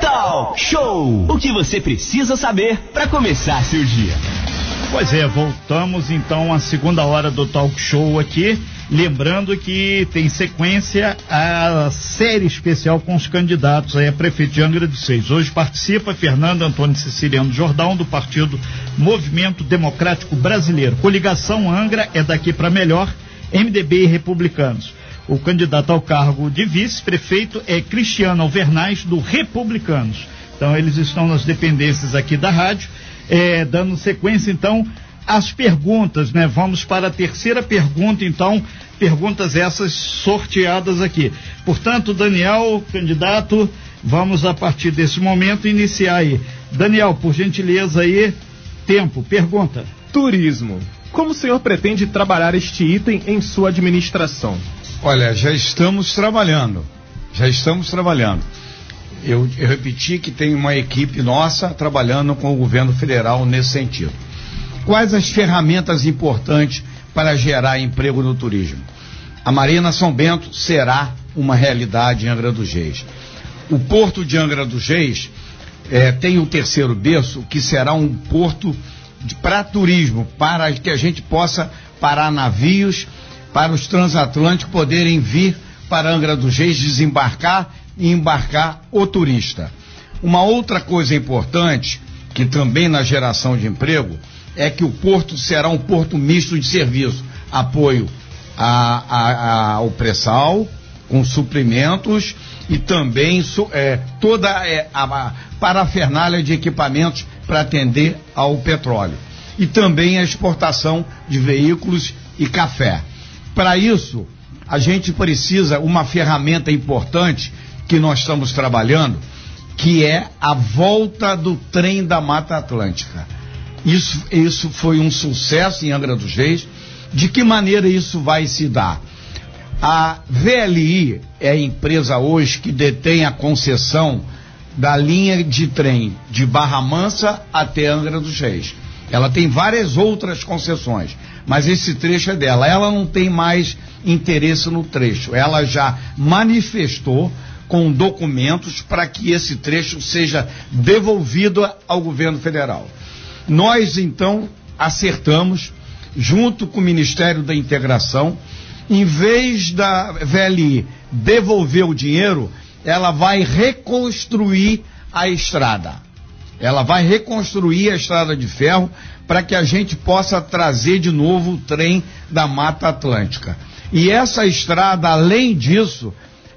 Talk Show! O que você precisa saber para começar seu dia. Pois é, voltamos então à segunda hora do Talk Show aqui. Lembrando que tem sequência a série especial com os candidatos aí a prefeito de Angra dos Seis. Hoje participa Fernando Antônio Siciliano Jordão, do Partido Movimento Democrático Brasileiro. Coligação Angra é daqui para melhor, MDB e Republicanos. O candidato ao cargo de vice-prefeito é Cristiano Alvernaz, do Republicanos. Então, eles estão nas dependências aqui da rádio, é, dando sequência, então, às perguntas, né? Vamos para a terceira pergunta, então, perguntas essas sorteadas aqui. Portanto, Daniel, candidato, vamos a partir desse momento iniciar aí. Daniel, por gentileza aí, tempo, pergunta. Turismo. Como o senhor pretende trabalhar este item em sua administração? Olha, já estamos trabalhando. Já estamos trabalhando. Eu, eu, repeti que tem uma equipe nossa trabalhando com o governo federal nesse sentido. Quais as ferramentas importantes para gerar emprego no turismo? A Marina São Bento será uma realidade em Angra dos Reis. O porto de Angra dos Reis é, tem o terceiro berço, que será um porto para turismo, para que a gente possa parar navios para os transatlânticos poderem vir para Angra dos Reis, desembarcar e embarcar o turista. Uma outra coisa importante, que também na geração de emprego, é que o porto será um porto misto de serviço, apoio a, a, a, ao pré-sal, com suprimentos e também é, toda é, a parafernália de equipamentos para atender ao petróleo. E também a exportação de veículos e café. Para isso, a gente precisa uma ferramenta importante que nós estamos trabalhando, que é a volta do trem da Mata Atlântica. Isso, isso foi um sucesso em Angra dos Reis. De que maneira isso vai se dar? A VLI é a empresa hoje que detém a concessão da linha de trem de Barra Mansa até Angra dos Reis. Ela tem várias outras concessões, mas esse trecho é dela. Ela não tem mais interesse no trecho. Ela já manifestou com documentos para que esse trecho seja devolvido ao governo federal. Nós então acertamos, junto com o Ministério da Integração, em vez da VLI devolver o dinheiro, ela vai reconstruir a estrada. Ela vai reconstruir a estrada de ferro para que a gente possa trazer de novo o trem da Mata Atlântica. E essa estrada, além disso,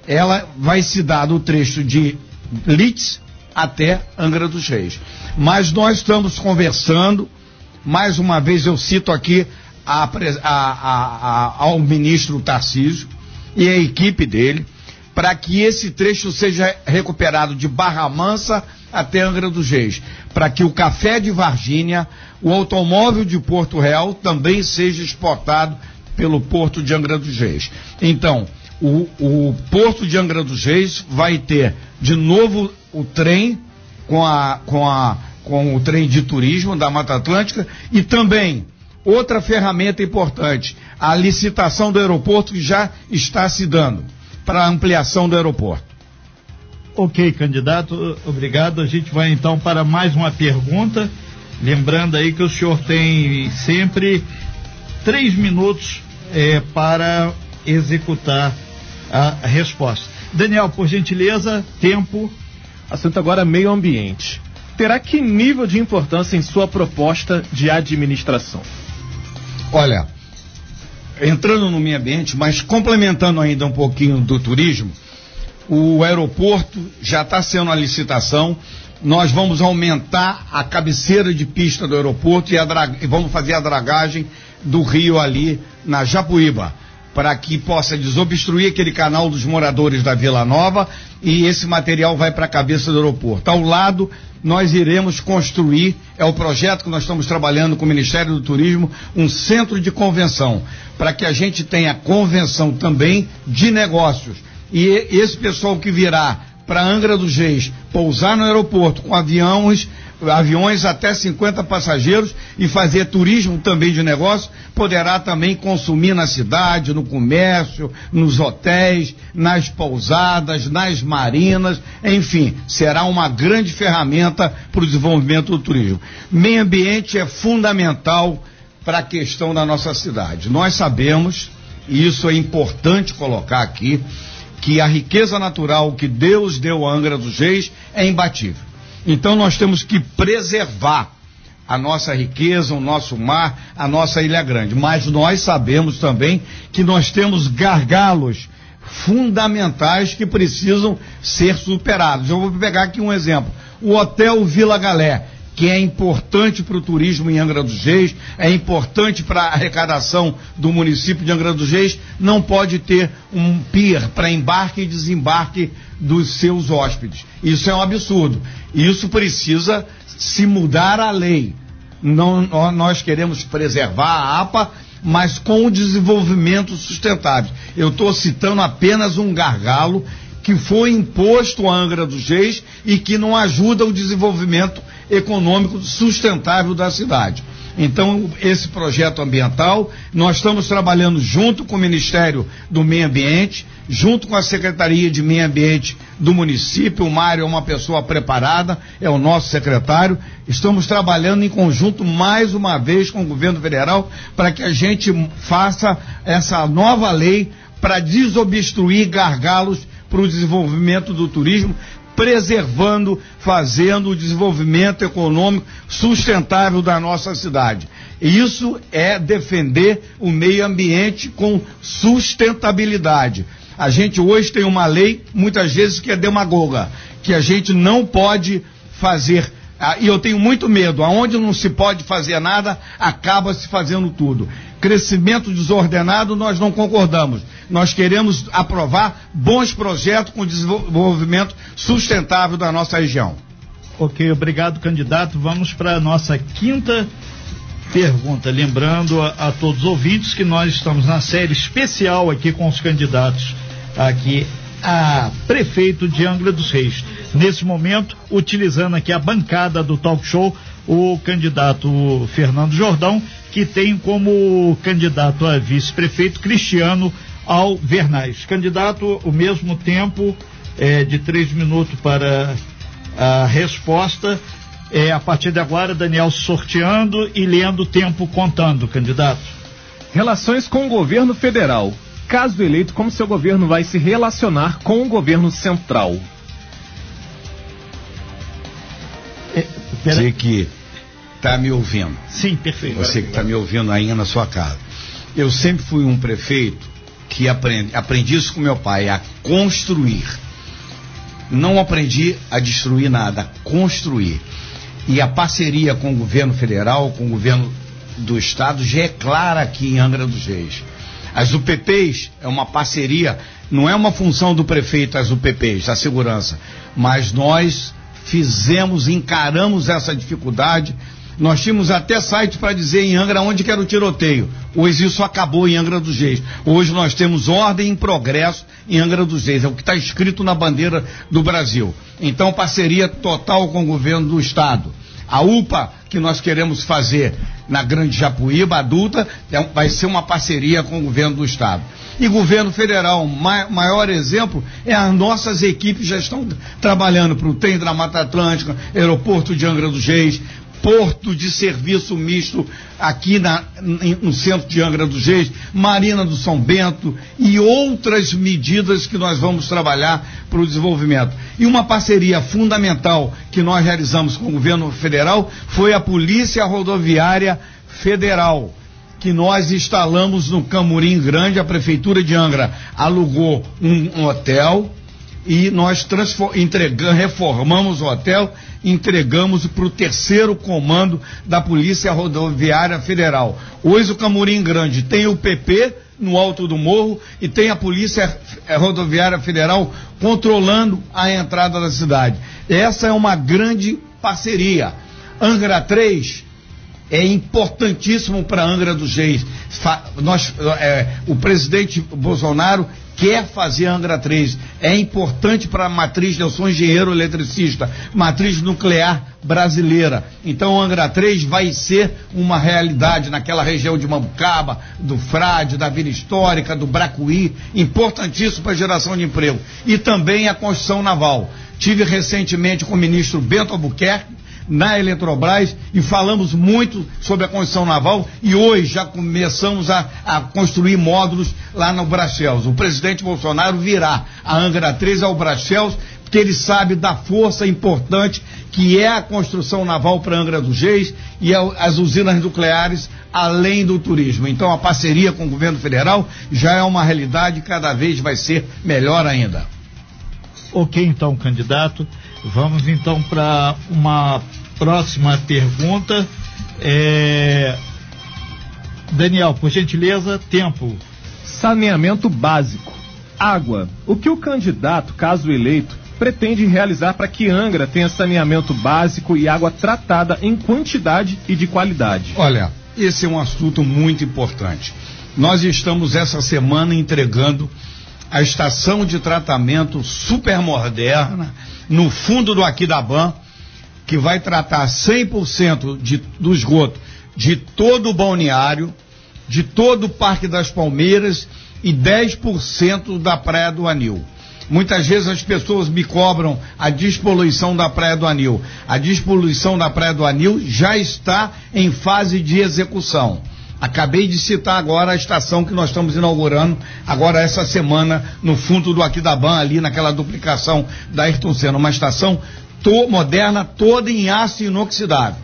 ela vai se dar no trecho de Litz até Angra dos Reis. Mas nós estamos conversando, mais uma vez eu cito aqui a, a, a, ao ministro Tarcísio e a equipe dele, para que esse trecho seja recuperado de Barra Mansa até Angra dos Reis, para que o café de Varginha, o automóvel de Porto Real também seja exportado pelo porto de Angra dos Reis. Então, o, o porto de Angra dos Reis vai ter de novo o trem com, a, com, a, com o trem de turismo da Mata Atlântica e também outra ferramenta importante, a licitação do aeroporto que já está se dando para a ampliação do aeroporto. Ok, candidato, obrigado. A gente vai então para mais uma pergunta. Lembrando aí que o senhor tem sempre três minutos é, para executar a resposta. Daniel, por gentileza, tempo. Assunto agora meio ambiente. Terá que nível de importância em sua proposta de administração? Olha, entrando no meio ambiente, mas complementando ainda um pouquinho do turismo, o aeroporto já está sendo a licitação. Nós vamos aumentar a cabeceira de pista do aeroporto e, e vamos fazer a dragagem do rio ali na Japuíba para que possa desobstruir aquele canal dos moradores da Vila Nova e esse material vai para a cabeça do aeroporto. Ao lado, nós iremos construir, é o projeto que nós estamos trabalhando com o Ministério do Turismo, um centro de convenção, para que a gente tenha convenção também de negócios. E esse pessoal que virá para Angra dos Reis pousar no aeroporto com aviões aviões até 50 passageiros e fazer turismo também de negócio, poderá também consumir na cidade, no comércio, nos hotéis, nas pousadas, nas marinas, enfim, será uma grande ferramenta para o desenvolvimento do turismo. Meio ambiente é fundamental para a questão da nossa cidade. Nós sabemos, e isso é importante colocar aqui, que a riqueza natural que Deus deu a Angra dos Reis é imbatível. Então nós temos que preservar a nossa riqueza, o nosso mar, a nossa ilha grande. Mas nós sabemos também que nós temos gargalos fundamentais que precisam ser superados. Eu vou pegar aqui um exemplo. O Hotel Vila Galé que é importante para o turismo em Angra dos Reis, é importante para a arrecadação do município de Angra dos Reis, não pode ter um pier para embarque e desembarque dos seus hóspedes. Isso é um absurdo. Isso precisa se mudar a lei. Não, nós queremos preservar a APA, mas com o desenvolvimento sustentável. Eu estou citando apenas um gargalo que foi imposto à Angra dos Reis e que não ajuda o desenvolvimento econômico sustentável da cidade. Então, esse projeto ambiental, nós estamos trabalhando junto com o Ministério do Meio Ambiente, junto com a Secretaria de Meio Ambiente do município. O Mário é uma pessoa preparada, é o nosso secretário. Estamos trabalhando em conjunto mais uma vez com o governo federal para que a gente faça essa nova lei para desobstruir gargalos para o desenvolvimento do turismo, preservando, fazendo o desenvolvimento econômico sustentável da nossa cidade. Isso é defender o meio ambiente com sustentabilidade. A gente hoje tem uma lei, muitas vezes, que é demagoga, que a gente não pode fazer ah, e eu tenho muito medo, aonde não se pode fazer nada, acaba se fazendo tudo. Crescimento desordenado, nós não concordamos. Nós queremos aprovar bons projetos com desenvolvimento sustentável da nossa região. Ok, obrigado, candidato. Vamos para a nossa quinta pergunta. Lembrando a, a todos os ouvintes que nós estamos na série especial aqui com os candidatos aqui a prefeito de Angra dos Reis. Nesse momento, utilizando aqui a bancada do talk show, o candidato Fernando Jordão, que tem como candidato a vice-prefeito Cristiano Alvernais. Candidato, o mesmo tempo é, de três minutos para a resposta. É, a partir de agora, Daniel sorteando e lendo o tempo contando, candidato. Relações com o governo federal caso eleito, como seu governo vai se relacionar com o governo central? Você que está me ouvindo. Sim, perfeito. Você que está me ouvindo aí na sua casa. Eu sempre fui um prefeito que aprendi, aprendi isso com meu pai, a construir. Não aprendi a destruir nada, a construir. E a parceria com o governo federal, com o governo do estado, já é clara aqui em Angra dos Reis. As UPPs é uma parceria, não é uma função do prefeito as UPPs, a segurança, mas nós fizemos, encaramos essa dificuldade. Nós tínhamos até site para dizer em Angra onde que era o tiroteio. Hoje isso acabou em Angra dos Reis. Hoje nós temos ordem em progresso em Angra dos Reis. É o que está escrito na bandeira do Brasil. Então, parceria total com o governo do Estado. A UPA que nós queremos fazer na Grande Japuíba adulta é vai ser uma parceria com o governo do estado. E governo federal, ma maior exemplo é as nossas equipes já estão trabalhando para o trem da Mata Atlântica, aeroporto de Angra dos Reis, porto de serviço misto aqui na, no centro de Angra dos Reis, Marina do São Bento e outras medidas que nós vamos trabalhar para o desenvolvimento. E uma parceria fundamental que nós realizamos com o governo federal foi a Polícia Rodoviária Federal que nós instalamos no Camurim Grande, a Prefeitura de Angra alugou um, um hotel, e nós entregamos, reformamos o hotel, entregamos para o terceiro comando da Polícia Rodoviária Federal. Hoje o Camurim Grande tem o PP no alto do morro e tem a Polícia Rodoviária Federal controlando a entrada da cidade. Essa é uma grande parceria. Angra 3 é importantíssimo para Angra dos Reis. Nós, é, o presidente Bolsonaro quer fazer Angra 3. É importante para a matriz, eu sou engenheiro eletricista, matriz nuclear brasileira. Então Angra 3 vai ser uma realidade naquela região de Mambucaba, do Frade, da Vila Histórica, do Bracuí, importantíssimo para a geração de emprego. E também a construção naval. Tive recentemente com o ministro Bento Albuquerque, na Eletrobras e falamos muito sobre a construção naval e hoje já começamos a, a construir módulos lá no Brachels. O presidente Bolsonaro virá a Angra 3 ao Brachels porque ele sabe da força importante que é a construção naval para Angra dos Reis e as usinas nucleares, além do turismo. Então a parceria com o governo federal já é uma realidade e cada vez vai ser melhor ainda. Ok, então, candidato. Vamos então para uma próxima pergunta. É... Daniel, por gentileza, tempo. Saneamento básico. Água. O que o candidato, caso eleito, pretende realizar para que Angra tenha saneamento básico e água tratada em quantidade e de qualidade? Olha, esse é um assunto muito importante. Nós estamos essa semana entregando a estação de tratamento super moderna no fundo do Aquidaban, que vai tratar 100% de, do esgoto de todo o balneário, de todo o Parque das Palmeiras e 10% da Praia do Anil. Muitas vezes as pessoas me cobram a despoluição da Praia do Anil. A despoluição da Praia do Anil já está em fase de execução. Acabei de citar agora a estação que nós estamos inaugurando agora essa semana no fundo do Aquidaban, ali naquela duplicação da Ayrton Senna, uma estação to moderna toda em aço inoxidável.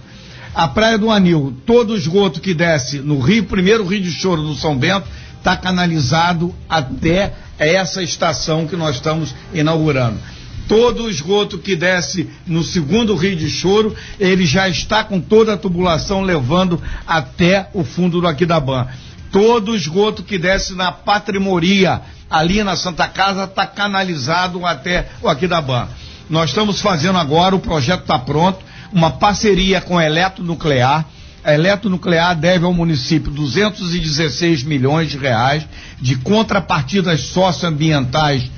A Praia do Anil, todo o esgoto que desce no Rio, primeiro Rio de Choro do São Bento, está canalizado até essa estação que nós estamos inaugurando todo o esgoto que desce no segundo rio de choro, ele já está com toda a tubulação levando até o fundo do Aquidaban. Todo o esgoto que desce na patrimoria, ali na Santa Casa, está canalizado até o Aquidaban. Nós estamos fazendo agora, o projeto está pronto, uma parceria com a Eletronuclear. A Eletronuclear deve ao município 216 milhões de reais de contrapartidas socioambientais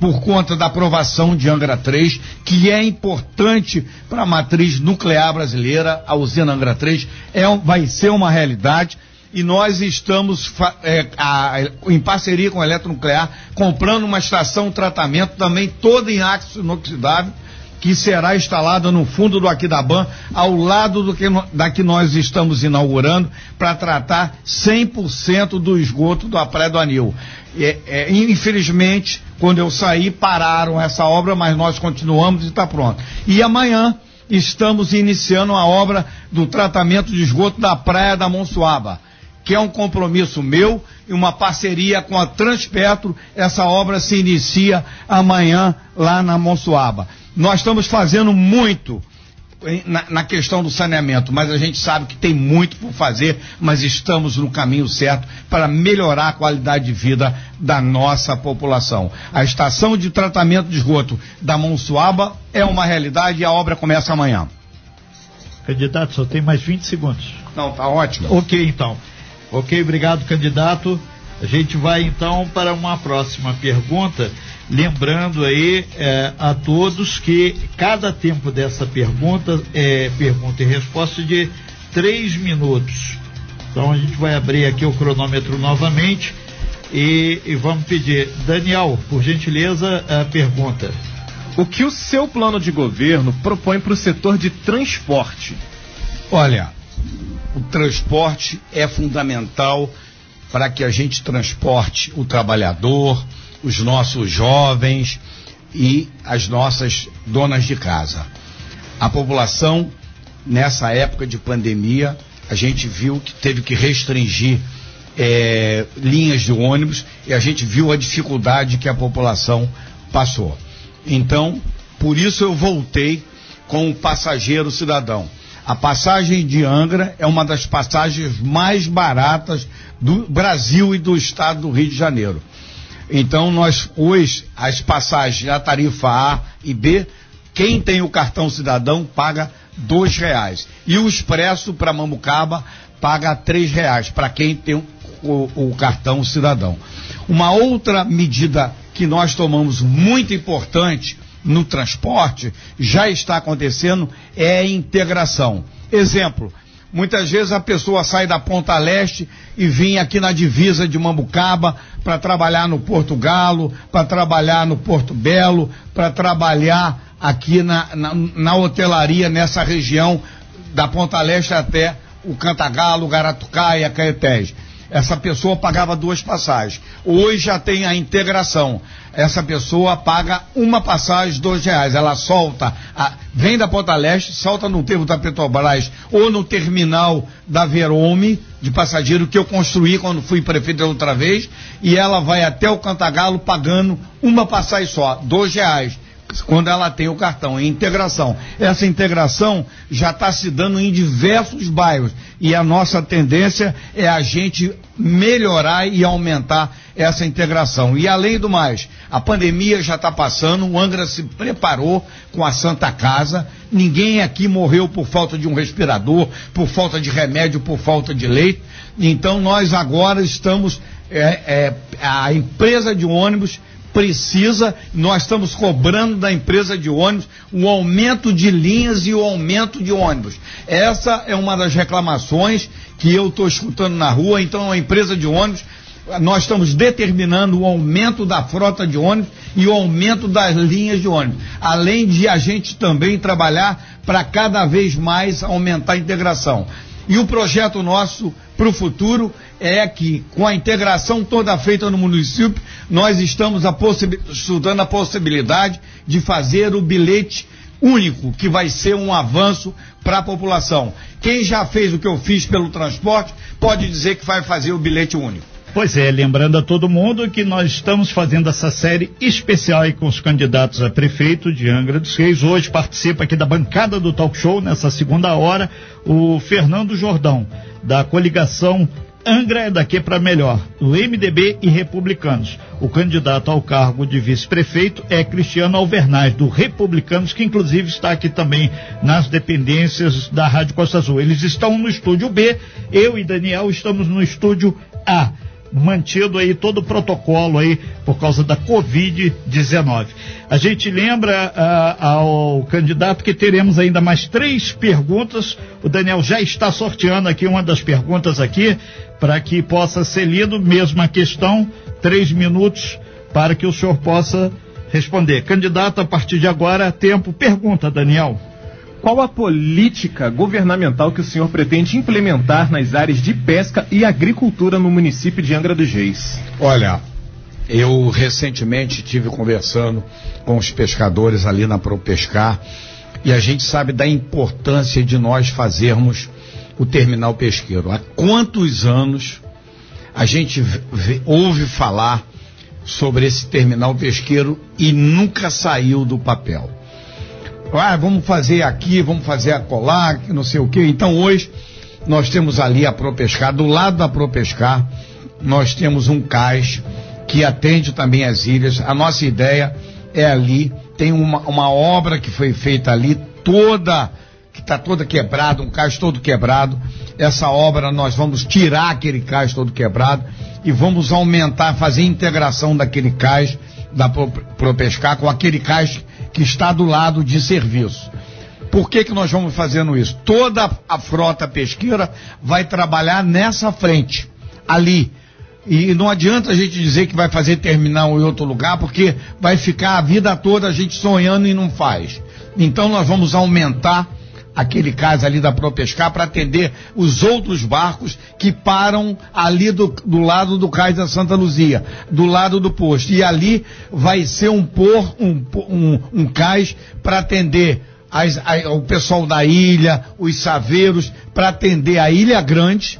por conta da aprovação de Angra 3, que é importante para a matriz nuclear brasileira, a usina Angra 3, é, vai ser uma realidade. E nós estamos é, a, em parceria com a Eletronuclear comprando uma estação de tratamento também toda em aço inoxidável que será instalada no fundo do Aquidaban, ao lado do que, da que nós estamos inaugurando, para tratar 100% do esgoto da Praia do Anil. É, é, infelizmente, quando eu saí, pararam essa obra, mas nós continuamos e está pronto. E amanhã estamos iniciando a obra do tratamento de esgoto da Praia da Monsuaba, que é um compromisso meu e uma parceria com a Transpetro. Essa obra se inicia amanhã lá na Monsuaba. Nós estamos fazendo muito na, na, questão do saneamento, mas a gente sabe que tem muito por fazer, mas estamos no caminho certo para melhorar a qualidade de vida da nossa população. A estação de tratamento de esgoto da Monsuaba é uma realidade e a obra começa amanhã. Candidato, só tem mais 20 segundos. Não, tá ótimo. Ok, então. Ok, obrigado, candidato. A gente vai então para uma próxima pergunta. Lembrando aí é, a todos que cada tempo dessa pergunta é pergunta e resposta de três minutos. Então a gente vai abrir aqui o cronômetro novamente e, e vamos pedir, Daniel, por gentileza, a pergunta. O que o seu plano de governo propõe para o setor de transporte? Olha, o transporte é fundamental para que a gente transporte o trabalhador, os nossos jovens e as nossas donas de casa. A população, nessa época de pandemia, a gente viu que teve que restringir é, linhas de ônibus e a gente viu a dificuldade que a população passou. Então, por isso eu voltei com o passageiro cidadão. A passagem de Angra é uma das passagens mais baratas do Brasil e do estado do Rio de Janeiro. Então, nós, hoje, as passagens, a tarifa A e B, quem tem o cartão cidadão paga dois reais. E o expresso para Mamucaba paga três reais, para quem tem o, o, o cartão cidadão. Uma outra medida que nós tomamos muito importante no transporte, já está acontecendo, é a integração. Exemplo, muitas vezes a pessoa sai da Ponta Leste e vem aqui na divisa de Mambucaba para trabalhar no Porto Galo, para trabalhar no Porto Belo, para trabalhar aqui na, na, na hotelaria nessa região da Ponta Leste até o Cantagalo, Garatucaia, Caetés. Essa pessoa pagava duas passagens. Hoje já tem a integração. Essa pessoa paga uma passagem, dois reais. Ela solta, a, vem da Ponta Leste, solta no termo da Petrobras ou no terminal da Verome de passageiro que eu construí quando fui prefeito outra vez, e ela vai até o Cantagalo pagando uma passagem só, dois reais quando ela tem o cartão, em integração. Essa integração já está se dando em diversos bairros e a nossa tendência é a gente melhorar e aumentar essa integração. E além do mais, a pandemia já está passando, o Angra se preparou com a Santa Casa, ninguém aqui morreu por falta de um respirador, por falta de remédio, por falta de leite. Então nós agora estamos, é, é, a empresa de ônibus precisa, nós estamos cobrando da empresa de ônibus o aumento de linhas e o aumento de ônibus. Essa é uma das reclamações que eu estou escutando na rua, então a empresa de ônibus, nós estamos determinando o aumento da frota de ônibus e o aumento das linhas de ônibus. Além de a gente também trabalhar para cada vez mais aumentar a integração. E o projeto nosso para o futuro é que, com a integração toda feita no município, nós estamos a estudando a possibilidade de fazer o bilhete único, que vai ser um avanço para a população. Quem já fez o que eu fiz pelo transporte, pode dizer que vai fazer o bilhete único. Pois é, lembrando a todo mundo que nós estamos fazendo essa série especial com os candidatos a prefeito de Angra dos Reis. Hoje participa aqui da bancada do talk show, nessa segunda hora, o Fernando Jordão, da coligação Angra é daqui para melhor, do MDB e Republicanos. O candidato ao cargo de vice-prefeito é Cristiano Alvernaz, do Republicanos, que inclusive está aqui também nas dependências da Rádio Costa Azul. Eles estão no estúdio B, eu e Daniel estamos no estúdio A mantido aí todo o protocolo aí por causa da Covid-19. A gente lembra uh, ao candidato que teremos ainda mais três perguntas. O Daniel já está sorteando aqui uma das perguntas aqui para que possa ser lido, mesma questão, três minutos para que o senhor possa responder. Candidato, a partir de agora, tempo. Pergunta, Daniel. Qual a política governamental que o senhor pretende implementar nas áreas de pesca e agricultura no município de Angra dos Reis? Olha, eu recentemente tive conversando com os pescadores ali na ProPescar e a gente sabe da importância de nós fazermos o terminal pesqueiro. Há quantos anos a gente ouve falar sobre esse terminal pesqueiro e nunca saiu do papel? Ah, vamos fazer aqui, vamos fazer acolá, não sei o que. Então hoje nós temos ali a ProPescar, do lado da ProPescar, nós temos um cais que atende também as ilhas. A nossa ideia é ali, tem uma, uma obra que foi feita ali, toda, que está toda quebrada, um cais todo quebrado. Essa obra nós vamos tirar aquele cais todo quebrado e vamos aumentar, fazer integração daquele cais da ProPescar com aquele cais que está do lado de serviço. Por que, que nós vamos fazendo isso? Toda a frota pesqueira vai trabalhar nessa frente, ali. E não adianta a gente dizer que vai fazer terminal em outro lugar, porque vai ficar a vida toda a gente sonhando e não faz. Então nós vamos aumentar aquele cais ali da ProPescar para atender os outros barcos que param ali do, do lado do cais da Santa Luzia, do lado do posto. E ali vai ser um, por, um, um, um cais para atender as, a, o pessoal da ilha, os saveiros, para atender a Ilha Grande,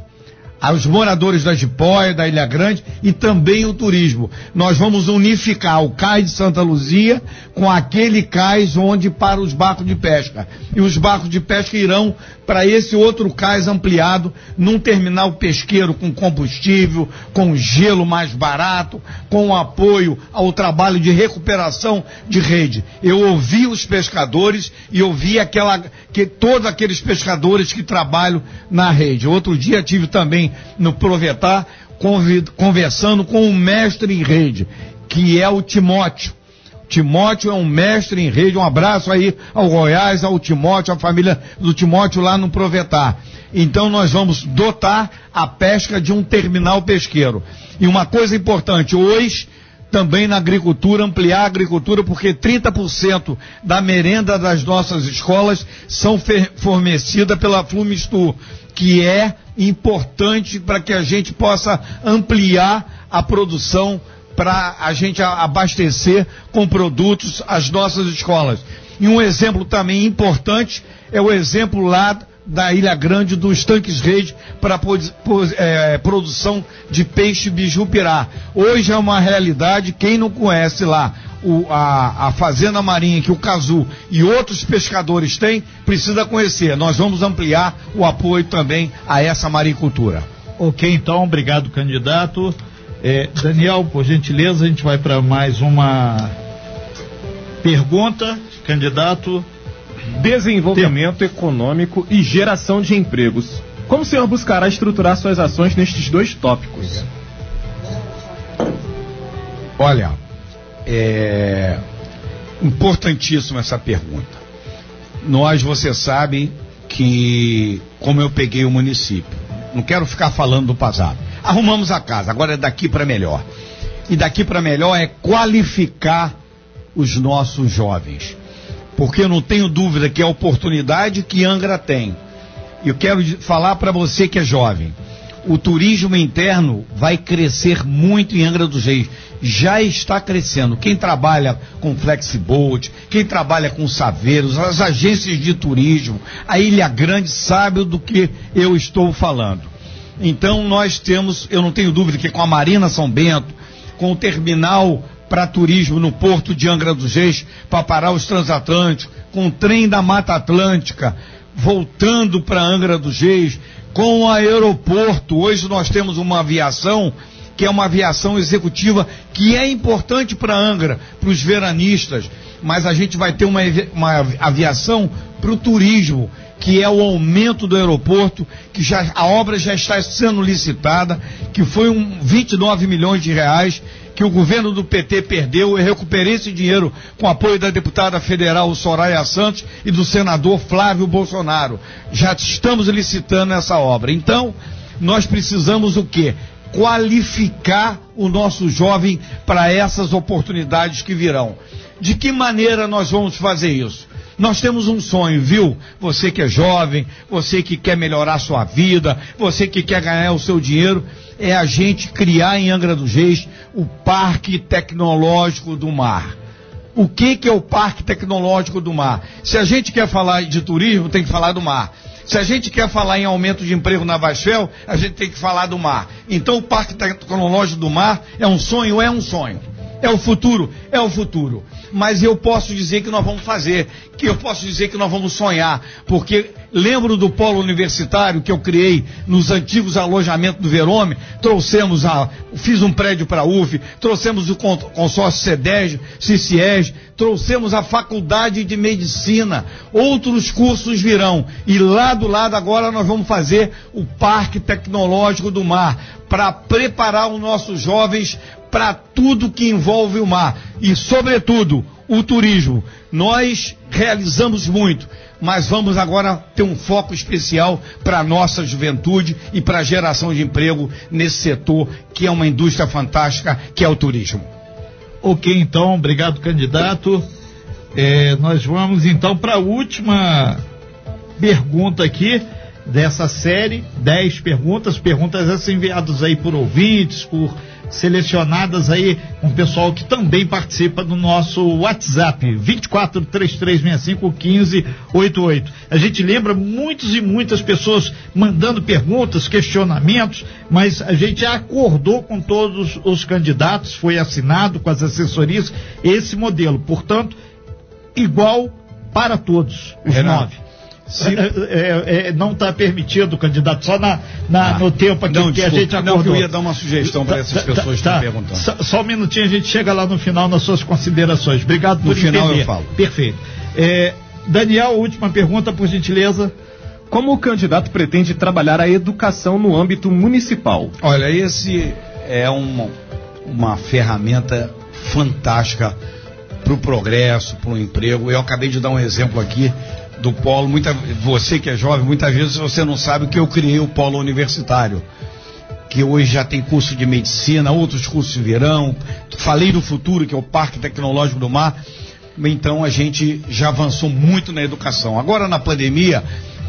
aos moradores da Jipóia, da Ilha Grande e também o turismo. Nós vamos unificar o cais de Santa Luzia com aquele cais onde para os barcos de pesca. E os barcos de pesca irão para esse outro cais ampliado num terminal pesqueiro com combustível, com gelo mais barato, com apoio ao trabalho de recuperação de rede. Eu ouvi os pescadores e ouvi aquela que todos aqueles pescadores que trabalham na rede. Outro dia tive também no Provetar, conversando com um mestre em rede, que é o Timóteo. Timóteo é um mestre em rede. Um abraço aí ao Goiás, ao Timóteo, à família do Timóteo lá no Provetar. Então nós vamos dotar a pesca de um terminal pesqueiro. E uma coisa importante, hoje também na agricultura, ampliar a agricultura, porque 30% da merenda das nossas escolas são fornecida pela Flumistur, que é importante para que a gente possa ampliar a produção para a gente abastecer com produtos as nossas escolas. E um exemplo também importante é o exemplo lá da Ilha Grande dos tanques rede para é, produção de peixe bijupirá. Hoje é uma realidade, quem não conhece lá o, a, a, fazenda marinha que o Cazu e outros pescadores têm, precisa conhecer. Nós vamos ampliar o apoio também a essa maricultura. Ok, então, obrigado, candidato. É, Daniel, por gentileza, a gente vai para mais uma pergunta, candidato. Desenvolvimento econômico e geração de empregos. Como o senhor buscará estruturar suas ações nestes dois tópicos? Olha, é importantíssima essa pergunta. Nós, você sabe que, como eu peguei o município, não quero ficar falando do passado. Arrumamos a casa, agora é daqui para melhor. E daqui para melhor é qualificar os nossos jovens. Porque eu não tenho dúvida que é a oportunidade que Angra tem. Eu quero falar para você que é jovem. O turismo interno vai crescer muito em Angra dos Reis. Já está crescendo. Quem trabalha com Flexiboat, quem trabalha com Saveiros, as agências de turismo, a Ilha Grande sabe do que eu estou falando. Então nós temos, eu não tenho dúvida que com a Marina São Bento, com o terminal para turismo no porto de Angra dos Reis, para parar os transatlânticos, com o trem da Mata Atlântica, voltando para Angra dos Reis, com o aeroporto. Hoje nós temos uma aviação que é uma aviação executiva que é importante para Angra, para os veranistas, mas a gente vai ter uma, uma aviação para o turismo que é o aumento do aeroporto, que já, a obra já está sendo licitada, que foi um 29 milhões de reais, que o governo do PT perdeu. Eu recuperei esse dinheiro com apoio da deputada federal Soraya Santos e do senador Flávio Bolsonaro. Já estamos licitando essa obra. Então, nós precisamos o quê? Qualificar o nosso jovem para essas oportunidades que virão. De que maneira nós vamos fazer isso? Nós temos um sonho, viu? Você que é jovem, você que quer melhorar sua vida, você que quer ganhar o seu dinheiro, é a gente criar em Angra dos Reis o Parque Tecnológico do Mar. O que, que é o Parque Tecnológico do Mar? Se a gente quer falar de turismo, tem que falar do mar. Se a gente quer falar em aumento de emprego na Vasfel, a gente tem que falar do mar. Então o Parque Tecnológico do Mar é um sonho, é um sonho. É o futuro, é o futuro. Mas eu posso dizer que nós vamos fazer, que eu posso dizer que nós vamos sonhar, porque lembro do polo universitário que eu criei nos antigos alojamentos do Verome, trouxemos a, fiz um prédio para a UF, trouxemos o consórcio CEDES, CICIES, trouxemos a faculdade de medicina, outros cursos virão, e lá do lado agora nós vamos fazer o Parque Tecnológico do Mar, para preparar os nossos jovens para tudo que envolve o mar e, sobretudo, o turismo. Nós realizamos muito, mas vamos agora ter um foco especial para a nossa juventude e para a geração de emprego nesse setor que é uma indústria fantástica, que é o turismo. Ok, então, obrigado, candidato. É, nós vamos então para a última pergunta aqui dessa série, 10 perguntas, perguntas essas enviadas aí por ouvintes, por selecionadas aí com um pessoal que também participa do nosso WhatsApp, 24 3365 1588. A gente lembra muitos e muitas pessoas mandando perguntas, questionamentos, mas a gente acordou com todos os candidatos, foi assinado com as assessorias esse modelo. Portanto, igual para todos os Renato. nove. Se... É, é, não está permitido, candidato, só na, na ah, no tempo aqui não, que desculpa, a gente acordou. Não, eu ia dar uma sugestão para tá, essas tá, pessoas tá, que estão perguntando. Só, só, um minutinho, a gente chega lá no final nas suas considerações. Obrigado por no final eu falo. Perfeito. É, Daniel, última pergunta, por gentileza. Como o candidato pretende trabalhar a educação no âmbito municipal? Olha, esse é uma, uma ferramenta fantástica para o progresso, para o emprego. Eu acabei de dar um exemplo aqui do polo. Muita, você que é jovem, muitas vezes você não sabe que eu criei o polo universitário, que hoje já tem curso de medicina, outros cursos virão. Falei do futuro, que é o Parque Tecnológico do Mar. Então a gente já avançou muito na educação. Agora na pandemia,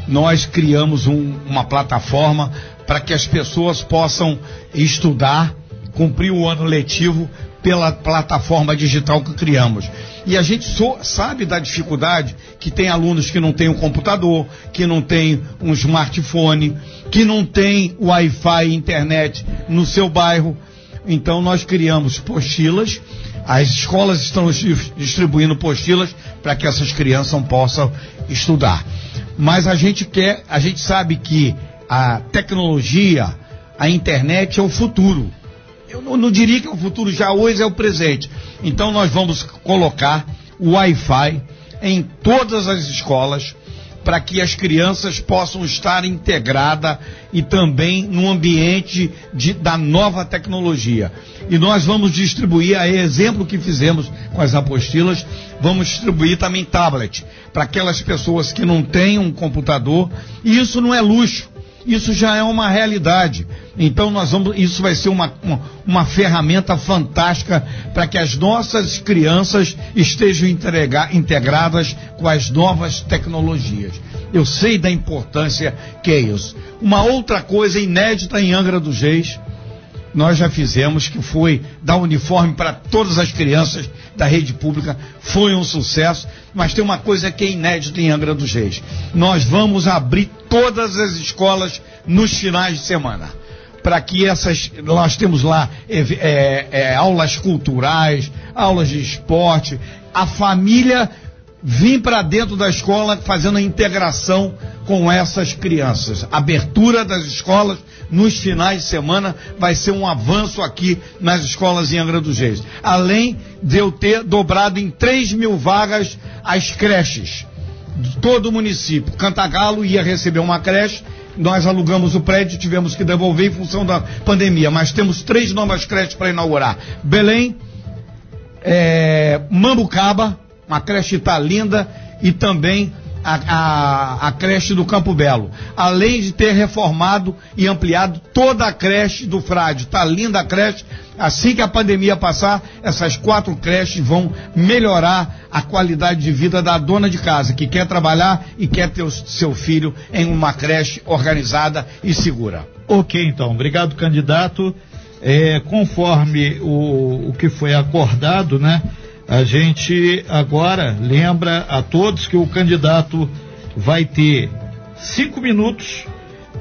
nós criamos um, uma plataforma para que as pessoas possam estudar, cumprir o ano letivo pela plataforma digital que criamos. E a gente so, sabe da dificuldade que tem alunos que não têm um computador, que não têm um smartphone, que não têm Wi-Fi e internet no seu bairro. Então nós criamos postilas, as escolas estão distribuindo postilas para que essas crianças possam estudar. Mas a gente quer, a gente sabe que a tecnologia, a internet é o futuro. Eu não, não, diria que é o futuro, já hoje é o presente. Então nós vamos colocar o Wi-Fi em todas as escolas para que as crianças possam estar integradas e também no ambiente de, da nova tecnologia. E nós vamos distribuir, a exemplo que fizemos com as apostilas, vamos distribuir também tablet para aquelas pessoas que não têm um computador. E isso não é luxo isso já é uma realidade. Então nós vamos, isso vai ser uma, uma, ferramenta fantástica para que as nossas crianças estejam integradas com as novas tecnologias. Eu sei da importância que é isso. Uma outra coisa inédita em Angra dos Reis, nós já fizemos, que foi dar uniforme para todas as crianças da rede pública, foi um sucesso, mas tem uma coisa que é inédita em Angra dos Reis. Nós vamos abrir todas as escolas nos finais de semana. Para que essas. Nós temos lá é, é, é, aulas culturais, aulas de esporte, a família vir para dentro da escola fazendo a integração com essas crianças. Abertura das escolas nos finais de semana vai ser um avanço aqui nas escolas em Angra dos Reis. Além de eu ter dobrado em 3 mil vagas as creches de todo o município. Cantagalo ia receber uma creche, nós alugamos o prédio, tivemos que devolver em função da pandemia, mas temos três novas creches para inaugurar. Belém, é, Mambucaba, uma creche está linda, e também a, a, a, creche do Campo Belo. Além de ter reformado e ampliado toda a creche do Frade. Está linda a creche. Assim que a pandemia passar, essas quatro creches vão melhorar a qualidade de vida da dona de casa, que quer trabalhar e quer ter o seu filho em uma creche organizada e segura. Ok, então. Obrigado, candidato. É, conforme o, o que foi acordado, né? A gente agora lembra a todos que o candidato vai ter cinco minutos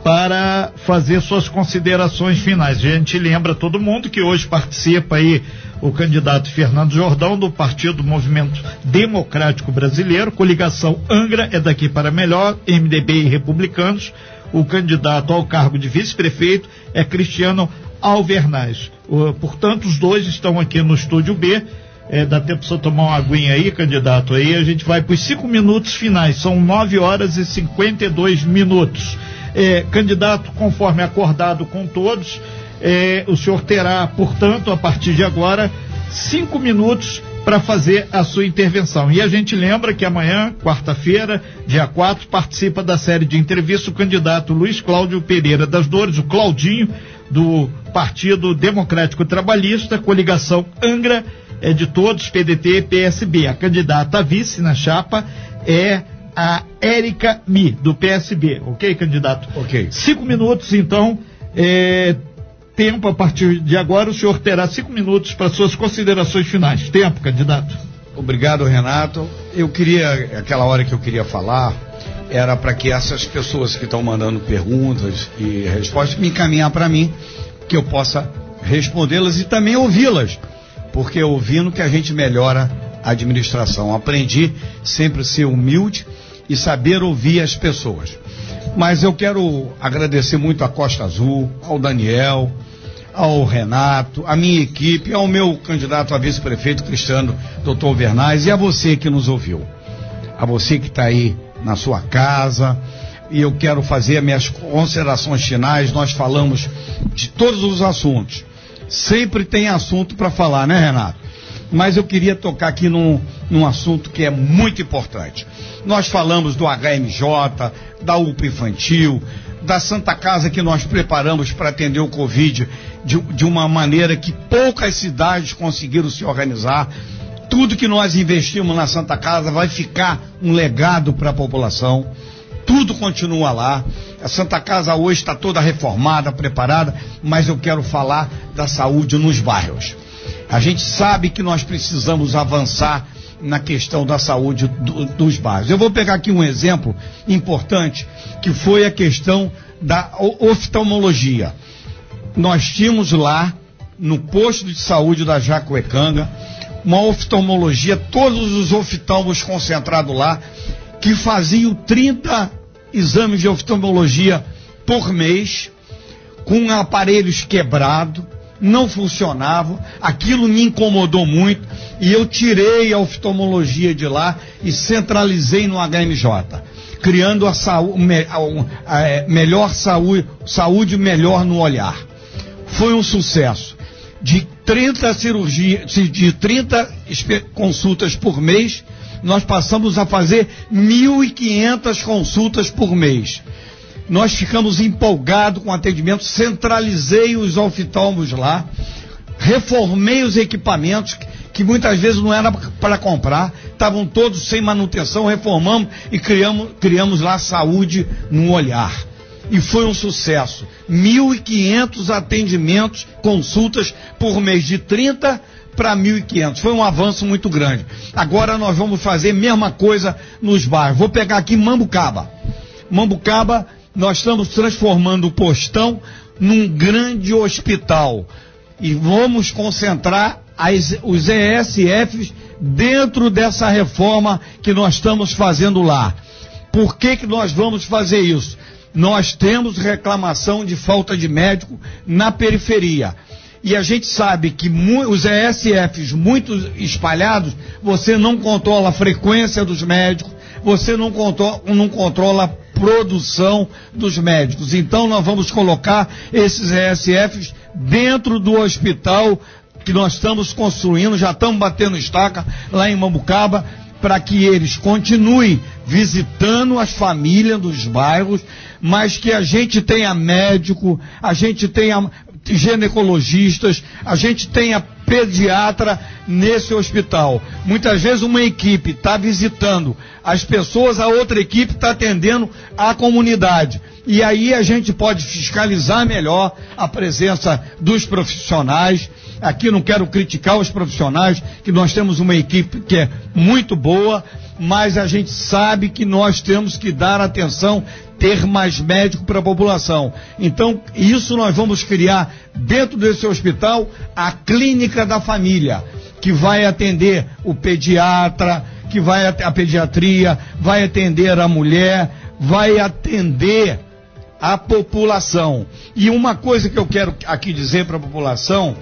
para fazer suas considerações finais. A gente lembra todo mundo que hoje participa aí o candidato Fernando Jordão do Partido Movimento Democrático Brasileiro, coligação Angra é daqui para melhor, MDB e Republicanos. O candidato ao cargo de vice-prefeito é Cristiano Alvernaz. Portanto, os dois estão aqui no estúdio B é, dá tempo só tomar uma aguinha aí, candidato. Aí a gente vai para os cinco minutos finais. São nove horas e cinquenta e dois minutos. É, candidato, conforme acordado com todos, é, o senhor terá, portanto, a partir de agora, cinco minutos para fazer a sua intervenção. E a gente lembra que amanhã, quarta-feira, dia 4, participa da série de entrevista o candidato Luiz Cláudio Pereira das Dores, o Claudinho, do Partido Democrático Trabalhista, coligação Angra é de todos, PDT e PSB. A candidata a vice na chapa é a Érica Mi, do PSB. Ok, candidato? Ok. Cinco minutos, então. É, tempo a partir de agora. O senhor terá cinco minutos para suas considerações finais. Tempo, candidato. Obrigado, Renato. Eu queria, aquela hora que eu queria falar, era para que essas pessoas que estão mandando perguntas e respostas me encaminhar para mim, que eu possa respondê-las e também ouvi-las porque ouvindo que a gente melhora a administração. Aprendi sempre a ser humilde e saber ouvir as pessoas. Mas eu quero agradecer muito a Costa Azul, ao Daniel, ao Renato, à minha equipe, ao meu candidato a vice-prefeito Cristiano, doutor Vernaz, e a você que nos ouviu. A você que está aí na sua casa, e eu quero fazer minhas considerações finais. Nós falamos de todos os assuntos. Sempre tem assunto para falar, né, Renato? Mas eu queria tocar aqui num, num assunto que é muito importante. Nós falamos do HMJ, da UPA infantil, da Santa Casa que nós preparamos para atender o Covid de, de uma maneira que poucas cidades conseguiram se organizar. Tudo que nós investimos na Santa Casa vai ficar um legado para a população. Tudo continua lá. A Santa Casa hoje está toda reformada, preparada, mas eu quero falar da saúde nos bairros. A gente sabe que nós precisamos avançar na questão da saúde do, dos bairros. Eu vou pegar aqui um exemplo importante, que foi a questão da oftalmologia. Nós tínhamos lá, no posto de saúde da Jacuecanga, uma oftalmologia, todos os oftalmos concentrados lá, que faziam 30 exames de oftalmologia por mês, com aparelhos quebrados, não funcionavam, aquilo me incomodou muito e eu tirei a oftalmologia de lá e centralizei no HMJ, criando a, saúde, a, a, é, melhor saúde, saúde melhor no olhar. Foi um sucesso. De 30 cirurgias, de 30 consultas por mês, nós passamos a fazer 1.500 consultas por mês. Nós ficamos empolgados com o atendimento, centralizei os oftalmos lá, reformei os equipamentos que muitas vezes não era para comprar, estavam todos sem manutenção, reformamos e criamos, criamos lá saúde no olhar. E foi um sucesso. 1.500 atendimentos, consultas por mês, de 30 para 1.500. Foi um avanço muito grande. Agora nós vamos fazer a mesma coisa nos bairros. Vou pegar aqui Mambucaba. Mambucaba nós estamos transformando o postão num grande hospital e vamos concentrar as, os ESFs dentro dessa reforma que nós estamos fazendo lá. Por que, que nós vamos fazer isso? Nós temos reclamação de falta de médico na periferia. E a gente sabe que os ESFs muito espalhados, você não controla a frequência dos médicos, você não controla, não controla a produção dos médicos. Então nós vamos colocar esses ESFs dentro do hospital que nós estamos construindo, já estamos batendo estaca lá em Mambucaba, para que eles continuem visitando as famílias dos bairros, mas que a gente tenha médico, a gente tenha ginecologistas, a gente tenha pediatra nesse hospital. Muitas vezes uma equipe está visitando as pessoas, a outra equipe está atendendo a comunidade. E aí a gente pode fiscalizar melhor a presença dos profissionais. Aqui não quero criticar os profissionais, que nós temos uma equipe que é muito boa, mas a gente sabe que nós temos que dar atenção ter mais médico para a população. Então, isso nós vamos criar dentro desse hospital a clínica da família, que vai atender o pediatra, que vai a pediatria, vai atender a mulher, vai atender a população. E uma coisa que eu quero aqui dizer para a população,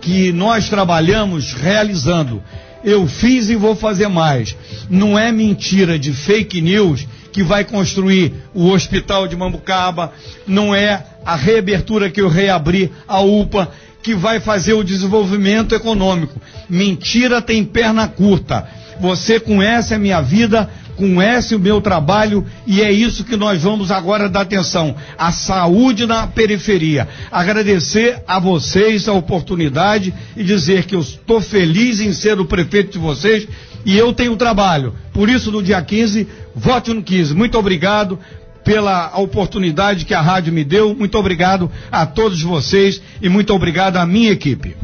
que nós trabalhamos realizando, eu fiz e vou fazer mais. Não é mentira de fake news que vai construir o hospital de Mambucaba, não é a reabertura que eu reabri a UPA que vai fazer o desenvolvimento econômico. Mentira tem perna curta. Você conhece a minha vida, conhece o meu trabalho e é isso que nós vamos agora dar atenção. A saúde na periferia. Agradecer a vocês a oportunidade e dizer que eu estou feliz em ser o prefeito de vocês e eu tenho trabalho. Por isso, no dia 15, vote no 15. Muito obrigado pela oportunidade que a rádio me deu. Muito obrigado a todos vocês e muito obrigado à minha equipe.